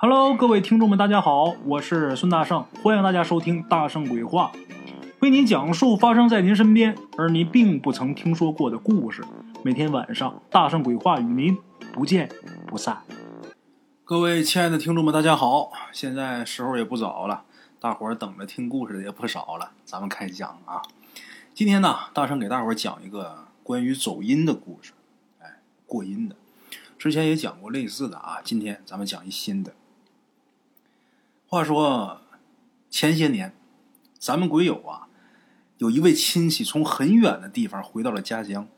Hello，各位听众们，大家好，我是孙大圣，欢迎大家收听《大圣鬼话》，为您讲述发生在您身边而您并不曾听说过的故事。每天晚上，《大圣鬼话》与您不见不散。各位亲爱的听众们，大家好，现在时候也不早了，大伙儿等着听故事的也不少了，咱们开讲啊。今天呢，大圣给大伙儿讲一个关于走音的故事，哎，过音的。之前也讲过类似的啊，今天咱们讲一新的。话说前些年，咱们鬼友啊，有一位亲戚从很远的地方回到了家乡。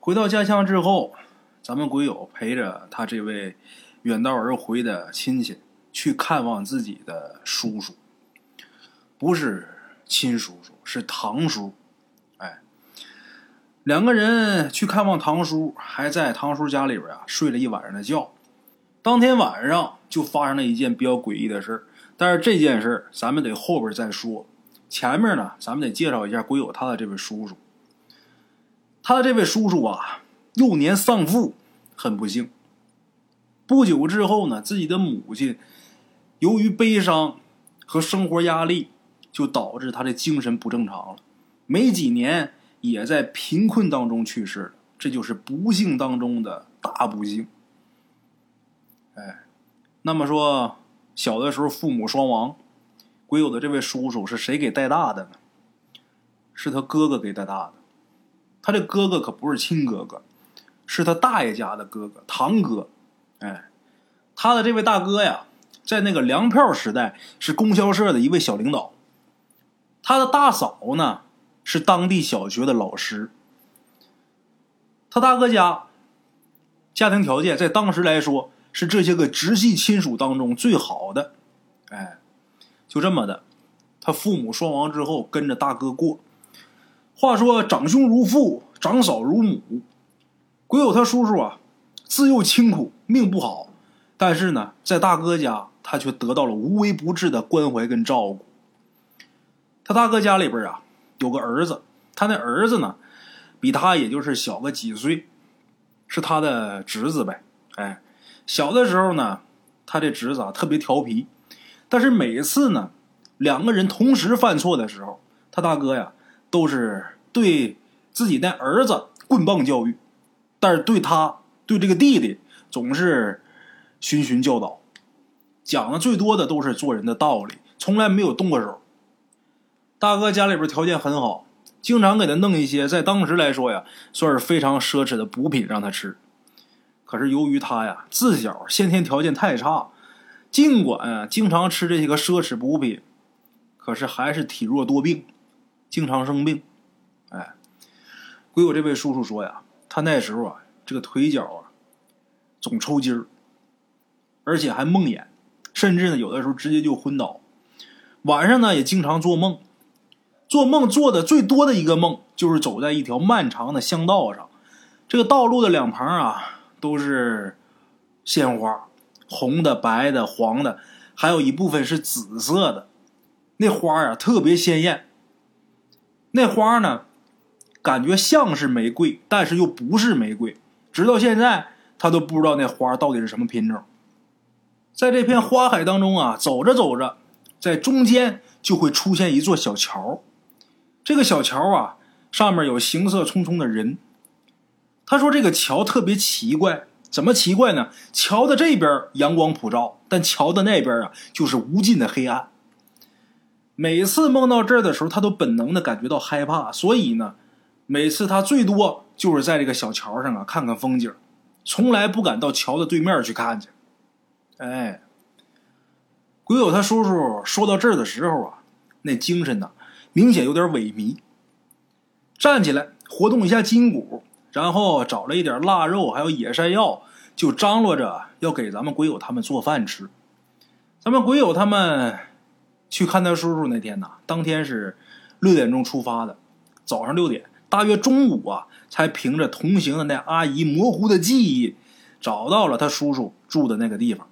回到家乡之后，咱们鬼友陪着他这位远道而回的亲戚去看望自己的叔叔，不是亲叔叔，是堂叔。哎，两个人去看望堂叔，还在堂叔家里边啊睡了一晚上的觉。当天晚上就发生了一件比较诡异的事儿，但是这件事咱们得后边再说。前面呢，咱们得介绍一下鬼友他的这位叔叔。他的这位叔叔啊，幼年丧父，很不幸。不久之后呢，自己的母亲由于悲伤和生活压力，就导致他的精神不正常了。没几年，也在贫困当中去世了。这就是不幸当中的大不幸。哎，那么说，小的时候父母双亡，鬼友的这位叔叔是谁给带大的呢？是他哥哥给带大的。他这哥哥可不是亲哥哥，是他大爷家的哥哥，堂哥。哎，他的这位大哥呀，在那个粮票时代是供销社的一位小领导。他的大嫂呢，是当地小学的老师。他大哥家家庭条件在当时来说。是这些个直系亲属当中最好的，哎，就这么的，他父母双亡之后跟着大哥过。话说长兄如父，长嫂如母，鬼友他叔叔啊，自幼清苦，命不好，但是呢，在大哥家他却得到了无微不至的关怀跟照顾。他大哥家里边啊有个儿子，他那儿子呢比他也就是小个几岁，是他的侄子呗，哎。小的时候呢，他这侄子啊特别调皮，但是每次呢，两个人同时犯错的时候，他大哥呀都是对自己那儿子棍棒教育，但是对他对这个弟弟总是循循教导，讲的最多的都是做人的道理，从来没有动过手。大哥家里边条件很好，经常给他弄一些在当时来说呀算是非常奢侈的补品让他吃。可是由于他呀自小先天条件太差，尽管经常吃这些个奢侈补品，可是还是体弱多病，经常生病。哎，归我这位叔叔说呀，他那时候啊这个腿脚啊总抽筋儿，而且还梦魇，甚至呢有的时候直接就昏倒。晚上呢也经常做梦，做梦做的最多的一个梦就是走在一条漫长的乡道上，这个道路的两旁啊。都是鲜花，红的、白的、黄的，还有一部分是紫色的。那花啊特别鲜艳。那花呢，感觉像是玫瑰，但是又不是玫瑰。直到现在，他都不知道那花到底是什么品种。在这片花海当中啊，走着走着，在中间就会出现一座小桥。这个小桥啊，上面有行色匆匆的人。他说：“这个桥特别奇怪，怎么奇怪呢？桥的这边阳光普照，但桥的那边啊，就是无尽的黑暗。每次梦到这儿的时候，他都本能的感觉到害怕，所以呢，每次他最多就是在这个小桥上啊看看风景，从来不敢到桥的对面去看去。哎，鬼友他叔叔说到这儿的时候啊，那精神呢，明显有点萎靡，站起来活动一下筋骨。”然后找了一点腊肉，还有野山药，就张罗着要给咱们鬼友他们做饭吃。咱们鬼友他们去看他叔叔那天呐，当天是六点钟出发的，早上六点，大约中午啊，才凭着同行的那阿姨模糊的记忆，找到了他叔叔住的那个地方。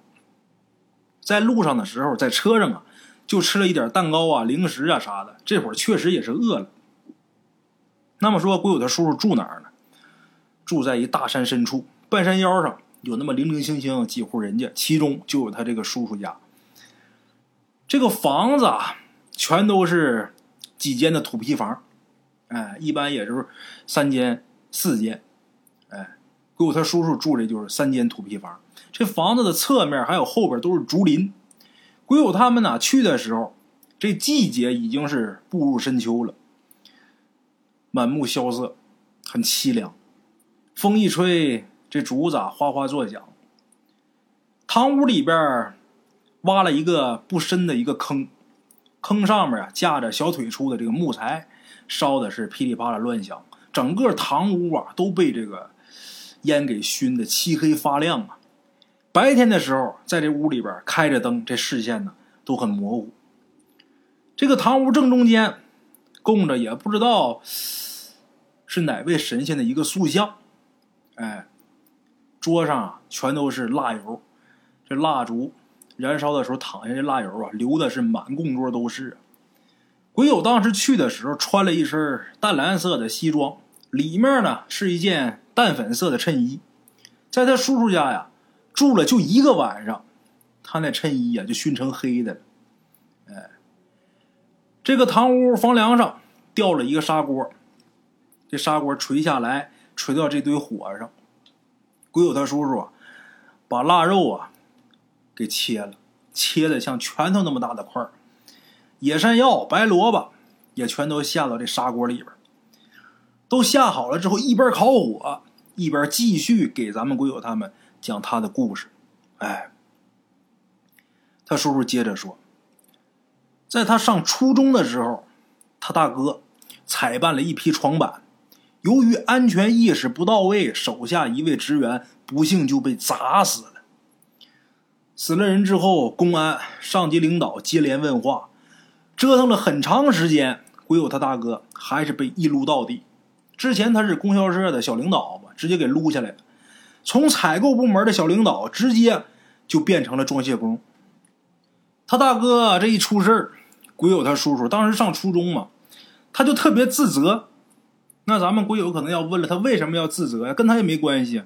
在路上的时候，在车上啊，就吃了一点蛋糕啊、零食啊啥的。这会儿确实也是饿了。那么说，鬼友他叔叔住哪儿呢？住在一大山深处，半山腰上有那么零零星星几户人家，其中就有他这个叔叔家。这个房子啊，全都是几间的土坯房，哎，一般也就是三间、四间，哎，鬼友他叔叔住的就是三间土坯房。这房子的侧面还有后边都是竹林。鬼友他们呢去的时候，这季节已经是步入深秋了，满目萧瑟，很凄凉。风一吹，这竹子哗哗作响。堂屋里边挖了一个不深的一个坑，坑上面啊架着小腿粗的这个木材，烧的是噼里啪啦乱响。整个堂屋啊都被这个烟给熏得漆黑发亮啊。白天的时候，在这屋里边开着灯，这视线呢都很模糊。这个堂屋正中间供着也不知道是哪位神仙的一个塑像。哎，桌上啊全都是蜡油，这蜡烛燃烧的时候淌下这蜡油啊，流的是满供桌都是。鬼友当时去的时候穿了一身淡蓝色的西装，里面呢是一件淡粉色的衬衣。在他叔叔家呀住了就一个晚上，他那衬衣呀就熏成黑的了。哎，这个堂屋房梁上吊了一个砂锅，这砂锅垂下来。垂到这堆火上，鬼友他叔叔啊，把腊肉啊给切了，切的像拳头那么大的块儿，野山药、白萝卜也全都下到这砂锅里边都下好了之后，一边烤火，一边继续给咱们鬼友他们讲他的故事。哎，他叔叔接着说，在他上初中的时候，他大哥采办了一批床板。由于安全意识不到位，手下一位职员不幸就被砸死了。死了人之后，公安、上级领导接连问话，折腾了很长时间，鬼友他大哥还是被一撸到底。之前他是供销社的小领导嘛，直接给撸下来了。从采购部门的小领导，直接就变成了装卸工。他大哥这一出事儿，鬼友他叔叔当时上初中嘛，他就特别自责。那咱们鬼友可能要问了，他为什么要自责呀？跟他也没关系。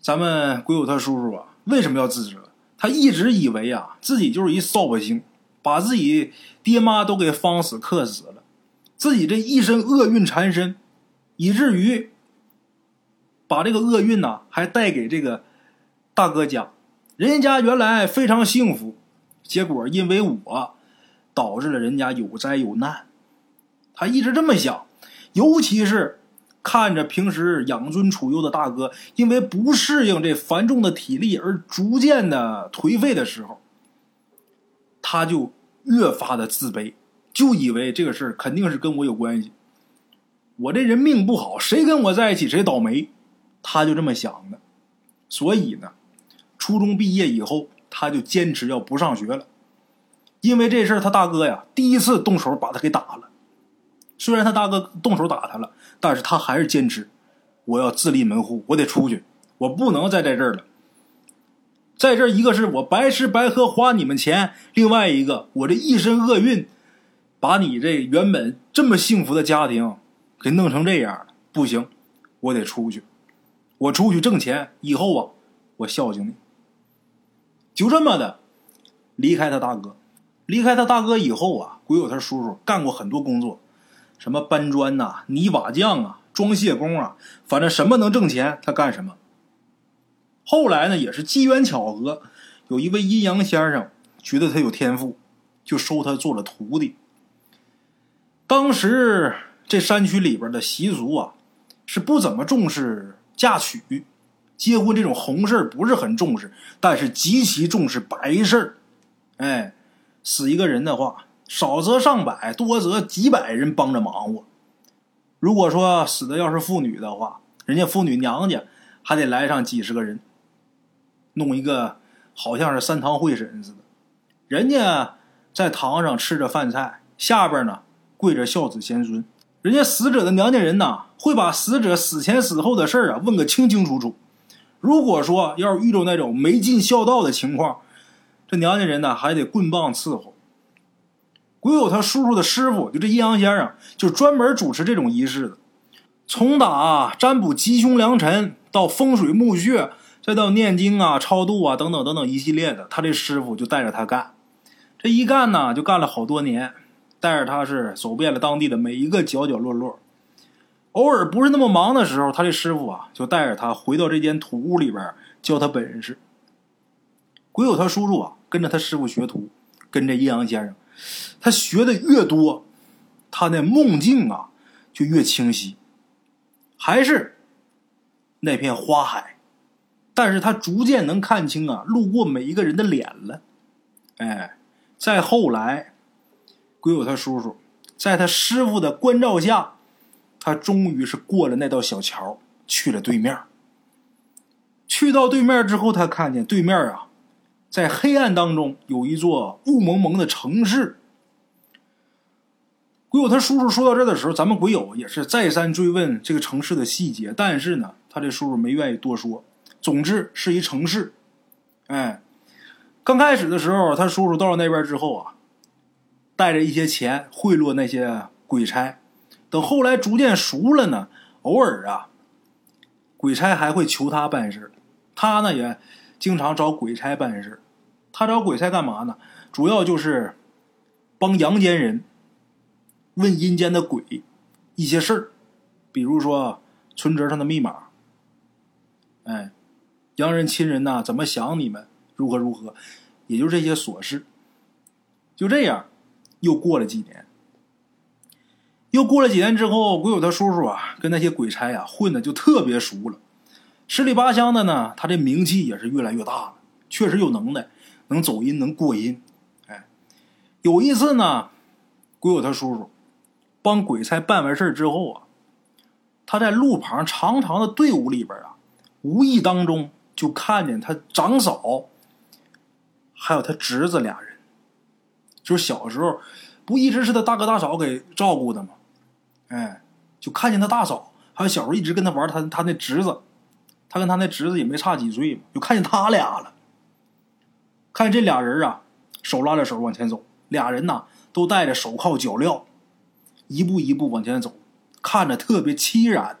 咱们鬼友他叔叔啊，为什么要自责？他一直以为啊，自己就是一扫把星，把自己爹妈都给方死克死了，自己这一身厄运缠身，以至于把这个厄运呐，还带给这个大哥家。人家原来非常幸福，结果因为我，导致了人家有灾有难。他一直这么想。尤其是看着平时养尊处优的大哥，因为不适应这繁重的体力而逐渐的颓废的时候，他就越发的自卑，就以为这个事肯定是跟我有关系。我这人命不好，谁跟我在一起谁倒霉，他就这么想的。所以呢，初中毕业以后，他就坚持要不上学了，因为这事儿他大哥呀第一次动手把他给打了。虽然他大哥动手打他了，但是他还是坚持，我要自立门户，我得出去，我不能再在这儿了。在这儿，一个是我白吃白喝花你们钱，另外一个我这一身厄运，把你这原本这么幸福的家庭给弄成这样了，不行，我得出去，我出去挣钱，以后啊，我孝敬你。就这么的，离开他大哥，离开他大哥以后啊，鬼友他叔叔干过很多工作。什么搬砖呐、泥瓦匠啊、装卸工啊，反正什么能挣钱他干什么。后来呢，也是机缘巧合，有一位阴阳先生觉得他有天赋，就收他做了徒弟。当时这山区里边的习俗啊，是不怎么重视嫁娶、结婚这种红事不是很重视，但是极其重视白事哎，死一个人的话。少则上百，多则几百人帮着忙活。如果说死的要是妇女的话，人家妇女娘家还得来上几十个人，弄一个好像是三堂会审似的。人家在堂上吃着饭菜，下边呢跪着孝子贤孙。人家死者的娘家人呐，会把死者死前死后的事儿啊问个清清楚楚。如果说要是遇着那种没尽孝道的情况，这娘家人呢还得棍棒伺候。鬼友他叔叔的师傅，就这阴阳先生，就专门主持这种仪式的。从打占卜吉凶良辰到风水墓穴，再到念经啊、超度啊等等等等一系列的，他这师傅就带着他干。这一干呢，就干了好多年，带着他是走遍了当地的每一个角角落落。偶尔不是那么忙的时候，他这师傅啊，就带着他回到这间土屋里边教他本事。鬼友他叔叔啊，跟着他师傅学徒，跟着阴阳先生，他学的越多，他那梦境啊就越清晰，还是那片花海。但是他逐渐能看清啊，路过每一个人的脸了。哎，再后来，鬼友他叔叔在他师傅的关照下，他终于是过了那道小桥，去了对面。去到对面之后，他看见对面啊，在黑暗当中有一座雾蒙蒙的城市。鬼友他叔叔说到这的时候，咱们鬼友也是再三追问这个城市的细节，但是呢，他这叔叔没愿意多说。总之是一城市，哎，刚开始的时候，他叔叔到了那边之后啊，带着一些钱贿赂那些鬼差。等后来逐渐熟了呢，偶尔啊，鬼差还会求他办事，他呢也经常找鬼差办事。他找鬼差干嘛呢？主要就是帮阳间人问阴间的鬼一些事儿，比如说存折上的密码，哎。洋人亲人呐，怎么想你们？如何如何？也就这些琐事。就这样，又过了几年。又过了几年之后，鬼友他叔叔啊，跟那些鬼差呀混的就特别熟了。十里八乡的呢，他这名气也是越来越大了。确实有能耐，能走音，能过音。哎，有一次呢，鬼友他叔叔帮鬼差办完事之后啊，他在路旁长长的队伍里边啊，无意当中。就看见他长嫂，还有他侄子俩人，就是小时候不一直是他大哥大嫂给照顾的吗？哎，就看见他大嫂，还有小时候一直跟他玩他他那侄子，跟他那侄子也没差几岁，就看见他俩了。看这俩人啊，手拉着手往前走，俩人呐都戴着手铐脚镣，一步一步往前走，看着特别凄然。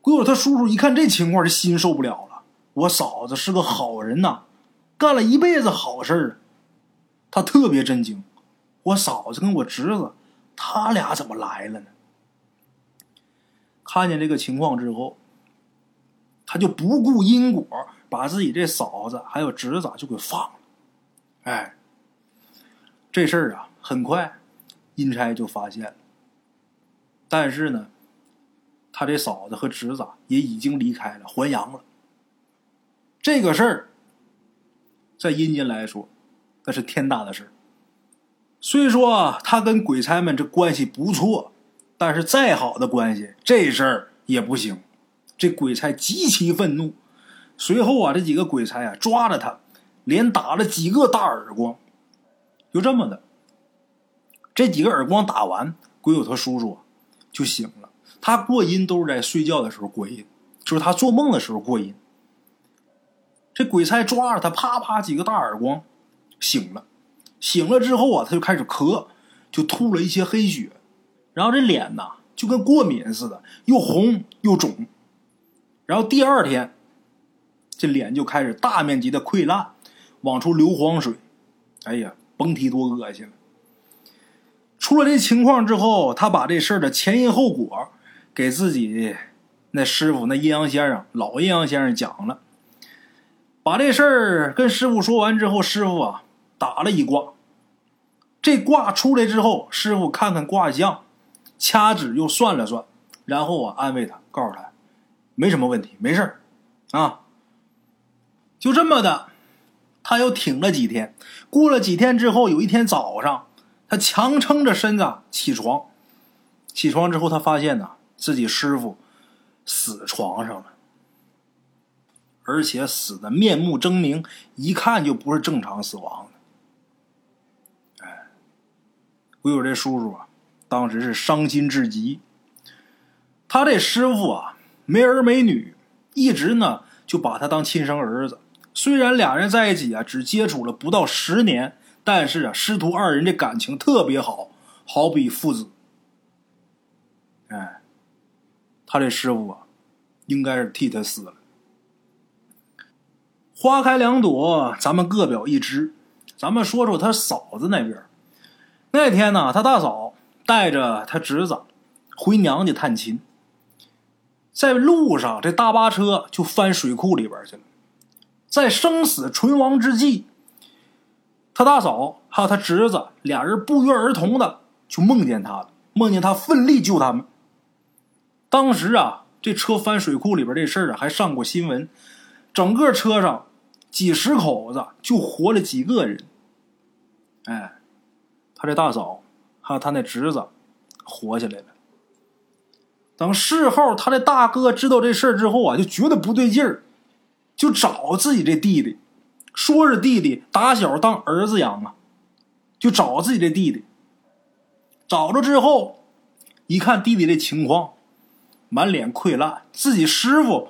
鬼友他叔叔一看这情况，这心受不了了。我嫂子是个好人呐，干了一辈子好事他特别震惊，我嫂子跟我侄子，他俩怎么来了呢？看见这个情况之后，他就不顾因果，把自己这嫂子还有侄子就给放了。哎，这事儿啊，很快阴差就发现了，但是呢。他这嫂子和侄子也已经离开了，还阳了。这个事儿，在阴间来说，那是天大的事儿。虽说他跟鬼差们这关系不错，但是再好的关系，这事儿也不行。这鬼差极其愤怒，随后啊，这几个鬼差啊抓着他，连打了几个大耳光。就这么的，这几个耳光打完，鬼友他叔叔就醒了。他过阴都是在睡觉的时候过阴，就是他做梦的时候过阴。这鬼差抓着他，啪啪几个大耳光，醒了。醒了之后啊，他就开始咳，就吐了一些黑血，然后这脸呐就跟过敏似的，又红又肿。然后第二天，这脸就开始大面积的溃烂，往出流黄水。哎呀，甭提多恶心了。出了这情况之后，他把这事儿的前因后果。给自己那师傅那阴阳先生老阴阳先生讲了，把这事儿跟师傅说完之后，师傅啊打了一卦。这卦出来之后，师傅看看卦象，掐指又算了算，然后啊安慰他，告诉他没什么问题，没事儿啊。就这么的，他又挺了几天。过了几天之后，有一天早上，他强撑着身子起床，起床之后，他发现呢。自己师傅死床上了，而且死的面目狰狞，一看就不是正常死亡的。哎，我有这叔叔啊，当时是伤心至极。他这师傅啊，没儿没女，一直呢就把他当亲生儿子。虽然俩人在一起啊，只接触了不到十年，但是啊，师徒二人这感情特别好，好比父子。哎。他这师傅啊，应该是替他死了。花开两朵，咱们各表一枝。咱们说说他嫂子那边。那天呢，他大嫂带着他侄子回娘家探亲，在路上这大巴车就翻水库里边去了。在生死存亡之际，他大嫂还有他侄子俩人不约而同的就梦见他了，梦见他奋力救他们。当时啊，这车翻水库里边这事儿啊，还上过新闻，整个车上。几十口子就活了几个人，哎，他这大嫂还有他那侄子活下来了。等事后他的大哥知道这事儿之后啊，就觉得不对劲儿，就找自己这弟弟，说是弟弟打小当儿子养啊，就找自己这弟弟。找着之后，一看弟弟这情况，满脸溃烂，自己师傅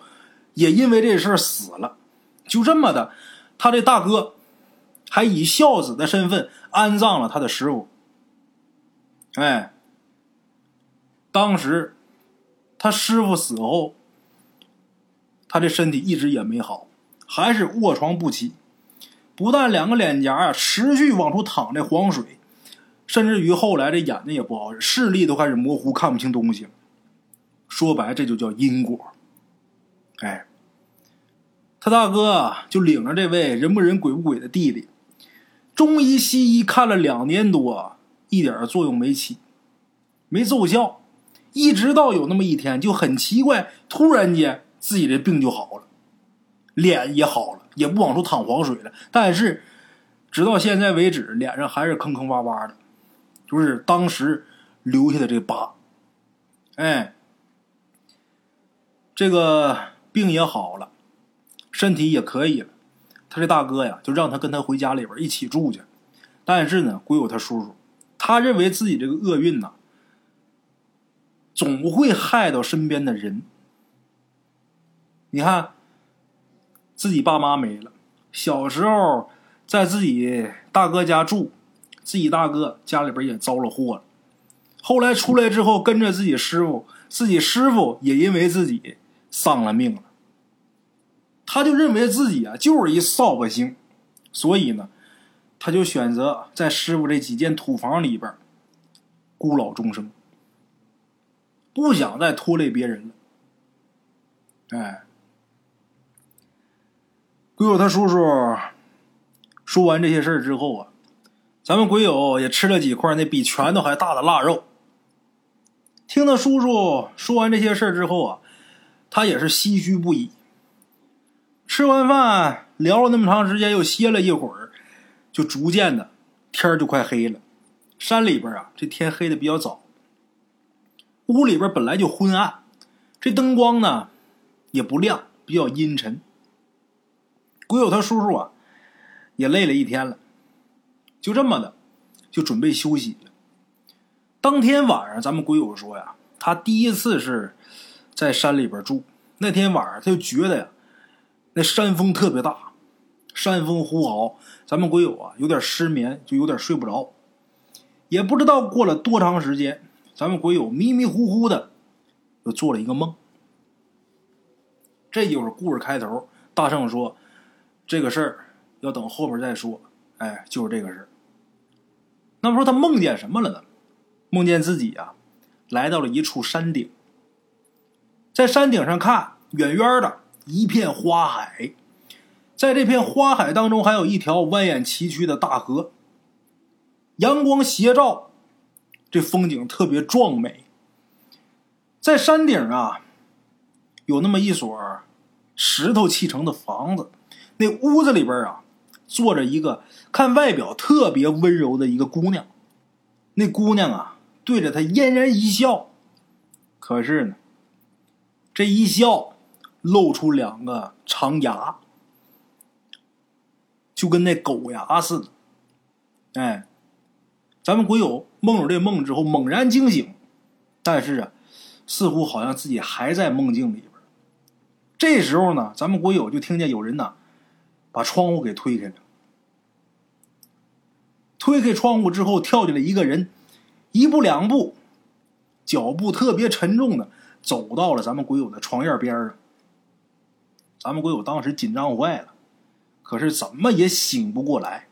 也因为这事儿死了。就这么的，他这大哥还以孝子的身份安葬了他的师傅。哎，当时他师傅死后，他这身体一直也没好，还是卧床不起。不但两个脸颊啊持续往出淌这黄水，甚至于后来这眼睛也不好使，视力都开始模糊，看不清东西。说白，这就叫因果。哎。他大哥就领着这位人不人鬼不鬼的弟弟，中医西医看了两年多，一点作用没起，没奏效。一直到有那么一天，就很奇怪，突然间自己的病就好了，脸也好了，也不往出淌黄水了。但是，直到现在为止，脸上还是坑坑洼洼的，就是当时留下的这疤。哎，这个病也好了。身体也可以了，他这大哥呀，就让他跟他回家里边一起住去。但是呢，归有他叔叔，他认为自己这个厄运呐，总会害到身边的人。你看，自己爸妈没了，小时候在自己大哥家住，自己大哥家里边也遭了祸了。后来出来之后，跟着自己师傅，自己师傅也因为自己丧了命了。他就认为自己啊就是一扫把星，所以呢，他就选择在师傅这几间土房里边孤老终生，不想再拖累别人了。哎，鬼友他叔叔说完这些事儿之后啊，咱们鬼友也吃了几块那比拳头还大的腊肉。听他叔叔说完这些事儿之后啊，他也是唏嘘不已。吃完饭，聊了那么长时间，又歇了一会儿，就逐渐的天就快黑了。山里边啊，这天黑的比较早。屋里边本来就昏暗，这灯光呢也不亮，比较阴沉。鬼友他叔叔啊，也累了一天了，就这么的，就准备休息。当天晚上，咱们鬼友说呀，他第一次是在山里边住，那天晚上他就觉得呀。那山风特别大，山风呼嚎，咱们鬼友啊有点失眠，就有点睡不着，也不知道过了多长时间，咱们鬼友迷迷糊糊的又做了一个梦。这就是故事开头。大圣说，这个事儿要等后边再说。哎，就是这个事儿。那么说他梦见什么了呢？梦见自己啊来到了一处山顶，在山顶上看，远远的。一片花海，在这片花海当中，还有一条蜿蜒崎岖的大河。阳光斜照，这风景特别壮美。在山顶啊，有那么一所石头砌成的房子，那屋子里边啊，坐着一个看外表特别温柔的一个姑娘。那姑娘啊，对着他嫣然一笑，可是呢，这一笑。露出两个长牙，就跟那狗牙似的。哎，咱们鬼友梦了这梦之后猛然惊醒，但是啊，似乎好像自己还在梦境里边。这时候呢，咱们鬼友就听见有人呐，把窗户给推开了。推开窗户之后，跳进来一个人，一步两步，脚步特别沉重的走到了咱们鬼友的床沿边上。咱们鬼友当时紧张坏了，可是怎么也醒不过来。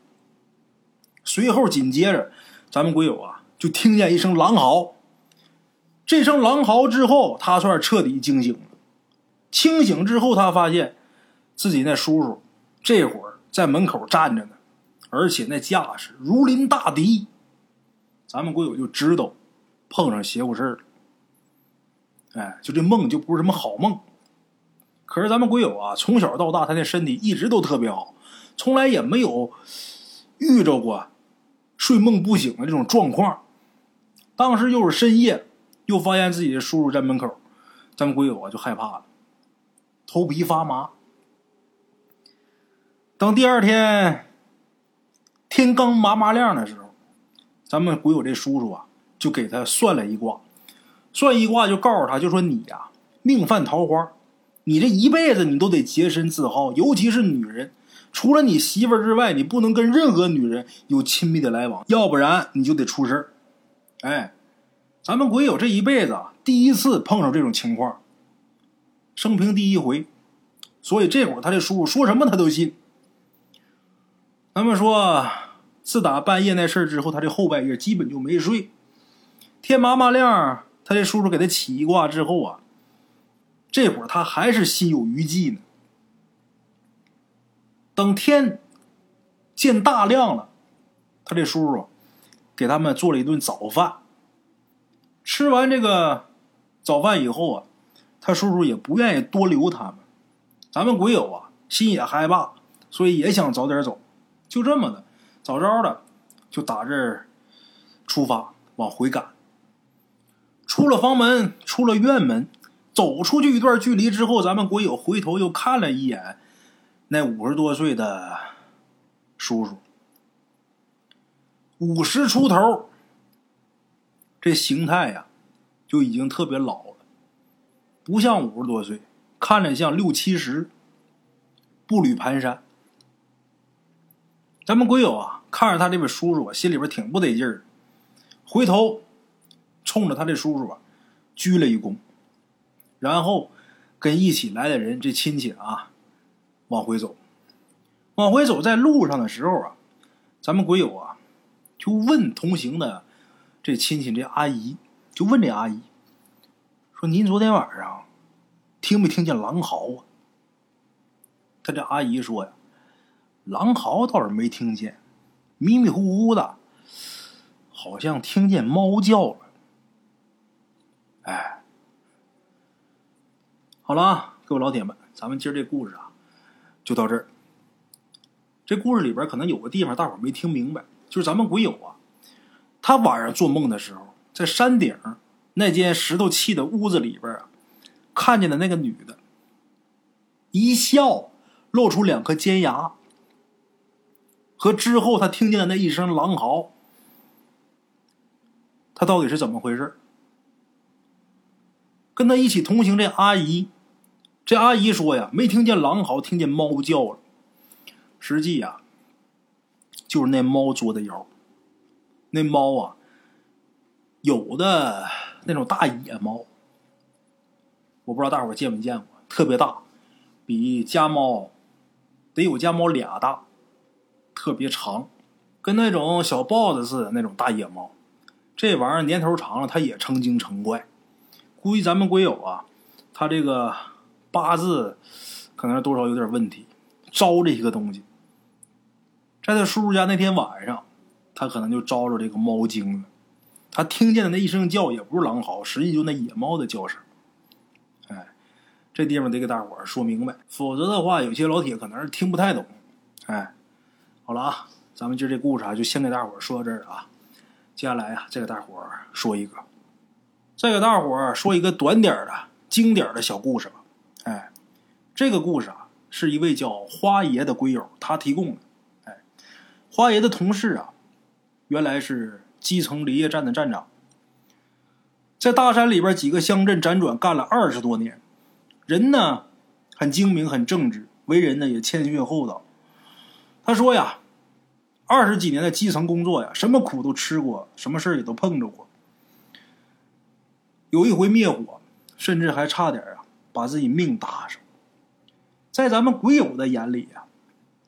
随后紧接着，咱们鬼友啊就听见一声狼嚎。这声狼嚎之后，他算是彻底惊醒了。清醒之后，他发现自己那叔叔这会儿在门口站着呢，而且那架势如临大敌。咱们鬼友就知道碰上邪乎事儿了。哎，就这梦就不是什么好梦。可是咱们鬼友啊，从小到大，他那身体一直都特别好，从来也没有遇着过睡梦不醒的这种状况。当时又是深夜，又发现自己的叔叔在门口，咱们鬼友啊就害怕了，头皮发麻。等第二天天刚麻麻亮的时候，咱们鬼友这叔叔啊就给他算了一卦，算一卦就告诉他，就说你呀命犯桃花。你这一辈子你都得洁身自好，尤其是女人，除了你媳妇儿之外，你不能跟任何女人有亲密的来往，要不然你就得出事儿。哎，咱们鬼友这一辈子啊，第一次碰上这种情况，生平第一回，所以这会儿他这叔叔说什么他都信。咱们说，自打半夜那事儿之后，他这后半夜基本就没睡，天麻麻亮，他这叔叔给他起一卦之后啊。这会儿他还是心有余悸呢。等天见大亮了，他这叔叔给他们做了一顿早饭。吃完这个早饭以后啊，他叔叔也不愿意多留他们。咱们鬼友啊，心也害怕，所以也想早点走。就这么的，早早的就打这儿出发往回赶。出了房门，出了院门。走出去一段距离之后，咱们鬼友回头又看了一眼那五十多岁的叔叔，五十出头，这形态呀就已经特别老了，不像五十多岁，看着像六七十，步履蹒跚。咱们鬼友啊，看着他这位叔叔，心里边挺不得劲儿，回头冲着他这叔叔啊鞠了一躬。然后，跟一起来的人这亲戚啊，往回走，往回走，在路上的时候啊，咱们鬼友啊，就问同行的这亲戚这阿姨，就问这阿姨，说：“您昨天晚上听没听见狼嚎啊？”他这阿姨说呀：“狼嚎倒是没听见，迷迷糊糊的，好像听见猫叫了。”哎。好了啊，各位老铁们，咱们今儿这故事啊，就到这儿。这故事里边可能有个地方大伙没听明白，就是咱们鬼友啊，他晚上做梦的时候，在山顶那间石头砌的屋子里边啊，看见的那个女的，一笑露出两颗尖牙，和之后他听见的那一声狼嚎，他到底是怎么回事？跟他一起同行这阿姨。这阿姨说呀，没听见狼嚎，听见猫叫了。实际呀，就是那猫作的妖。那猫啊，有的那种大野猫，我不知道大伙见没见过，特别大，比家猫得有家猫俩大，特别长，跟那种小豹子似的那种大野猫。这玩意儿年头长了，它也成精成怪。估计咱们鬼友啊，他这个。八字可能多少有点问题，招这些个东西。在他叔叔家那天晚上，他可能就招着这个猫精了。他听见的那一声叫也不是狼嚎，实际就那野猫的叫声。哎，这地方得给大伙儿说明白，否则的话，有些老铁可能是听不太懂。哎，好了啊，咱们今儿这故事啊，就先给大伙儿说到这儿啊。接下来啊，再给大伙儿说一个，再给大伙儿说一个短点的、经典的小故事。这个故事啊，是一位叫花爷的龟友他提供的。哎，花爷的同事啊，原来是基层林业站的站长，在大山里边几个乡镇辗转干了二十多年，人呢很精明很正直，为人呢也谦逊厚道。他说呀，二十几年的基层工作呀，什么苦都吃过，什么事也都碰着过。有一回灭火，甚至还差点啊。把自己命搭上，在咱们鬼友的眼里呀，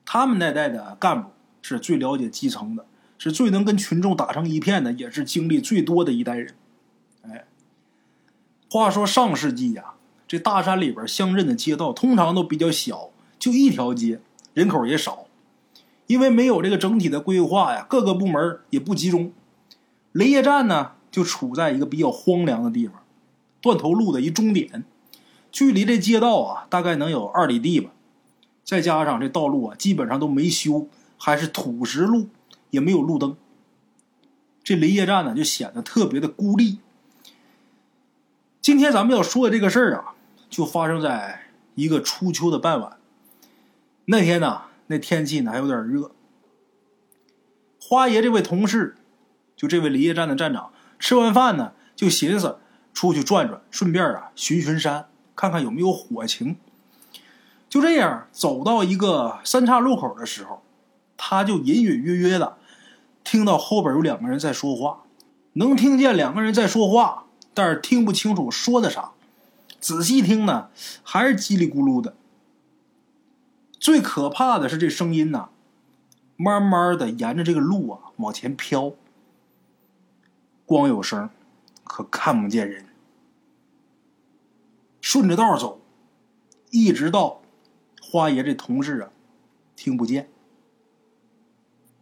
他们那代的干部是最了解基层的，是最能跟群众打成一片的，也是经历最多的一代人。哎，话说上世纪呀，这大山里边乡镇的街道通常都比较小，就一条街，人口也少，因为没有这个整体的规划呀，各个部门也不集中。雷业站呢，就处在一个比较荒凉的地方，断头路的一终点，距离这街道啊，大概能有二里地吧。再加上这道路啊，基本上都没修，还是土石路，也没有路灯。这林业站呢，就显得特别的孤立。今天咱们要说的这个事儿啊，就发生在一个初秋的傍晚。那天呢，那天气呢还有点热。花爷这位同事，就这位林业站的站长，吃完饭呢，就寻思出去转转，顺便啊巡巡山，看看有没有火情。就这样走到一个三岔路口的时候，他就隐隐约约的听到后边有两个人在说话，能听见两个人在说话，但是听不清楚说的啥。仔细听呢，还是叽里咕噜的。最可怕的是这声音呐，慢慢的沿着这个路啊往前飘，光有声，可看不见人。顺着道走，一直到。花爷这同事啊，听不见，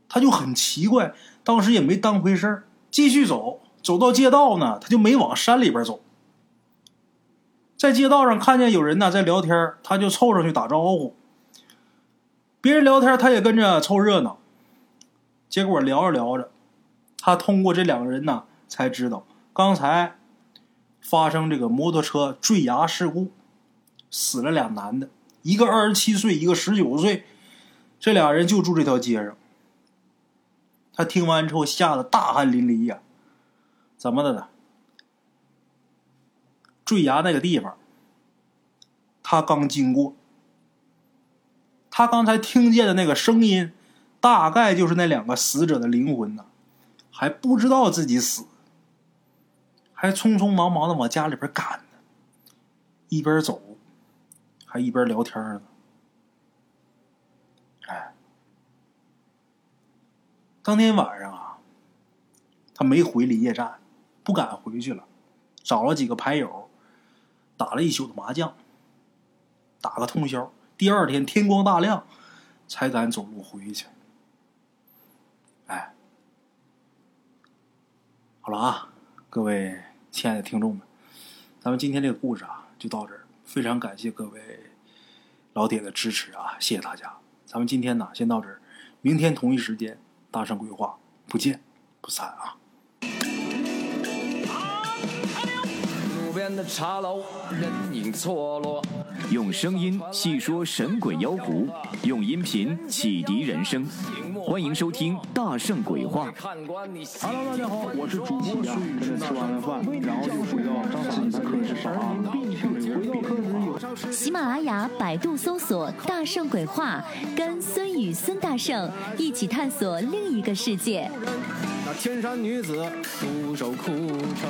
他就很奇怪，当时也没当回事继续走。走到街道呢，他就没往山里边走。在街道上看见有人呢在聊天，他就凑上去打招呼。别人聊天，他也跟着凑热闹。结果聊着聊着，他通过这两个人呢，才知道刚才发生这个摩托车坠崖事故，死了俩男的。一个二十七岁，一个十九岁，这俩人就住这条街上。他听完之后吓得大汗淋漓呀！怎么的呢？坠崖那个地方，他刚经过，他刚才听见的那个声音，大概就是那两个死者的灵魂呢，还不知道自己死，还匆匆忙忙的往家里边赶呢，一边走。还一边聊天呢，哎，当天晚上啊，他没回离业站，不敢回去了，找了几个牌友，打了一宿的麻将，打个通宵。第二天天光大亮，才敢走路回去。哎，好了啊，各位亲爱的听众们，咱们今天这个故事啊，就到这儿。非常感谢各位老铁的支持啊！谢谢大家，咱们今天呢先到这儿，明天同一时间大圣规划不见不散啊！路边的茶楼，人影错落。用声音细说神鬼妖狐，用音频启迪人生。欢迎收听《大圣鬼话》。Hello，大家好，我是主播孙宇。吃完了饭，然后就回到自己的课室上啊。喜马拉雅、百度搜索“大圣鬼话”，跟孙宇、孙大圣一起探索另一个世界。那天山女子独守枯城，